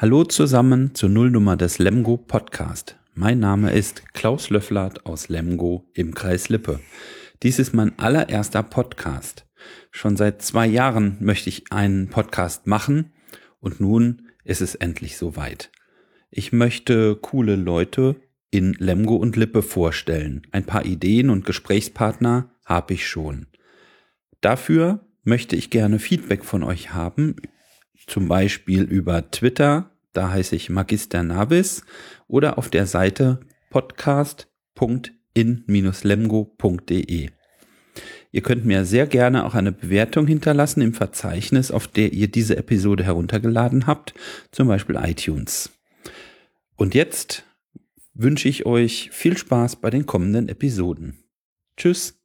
Hallo zusammen zur Nullnummer des Lemgo Podcast. Mein Name ist Klaus Löfflert aus Lemgo im Kreis Lippe. Dies ist mein allererster Podcast. Schon seit zwei Jahren möchte ich einen Podcast machen und nun ist es endlich soweit. Ich möchte coole Leute in Lemgo und Lippe vorstellen. Ein paar Ideen und Gesprächspartner habe ich schon. Dafür möchte ich gerne Feedback von euch haben zum Beispiel über Twitter, da heiße ich Magister Navis, oder auf der Seite podcast.in-lemgo.de. Ihr könnt mir sehr gerne auch eine Bewertung hinterlassen im Verzeichnis, auf der ihr diese Episode heruntergeladen habt, zum Beispiel iTunes. Und jetzt wünsche ich euch viel Spaß bei den kommenden Episoden. Tschüss.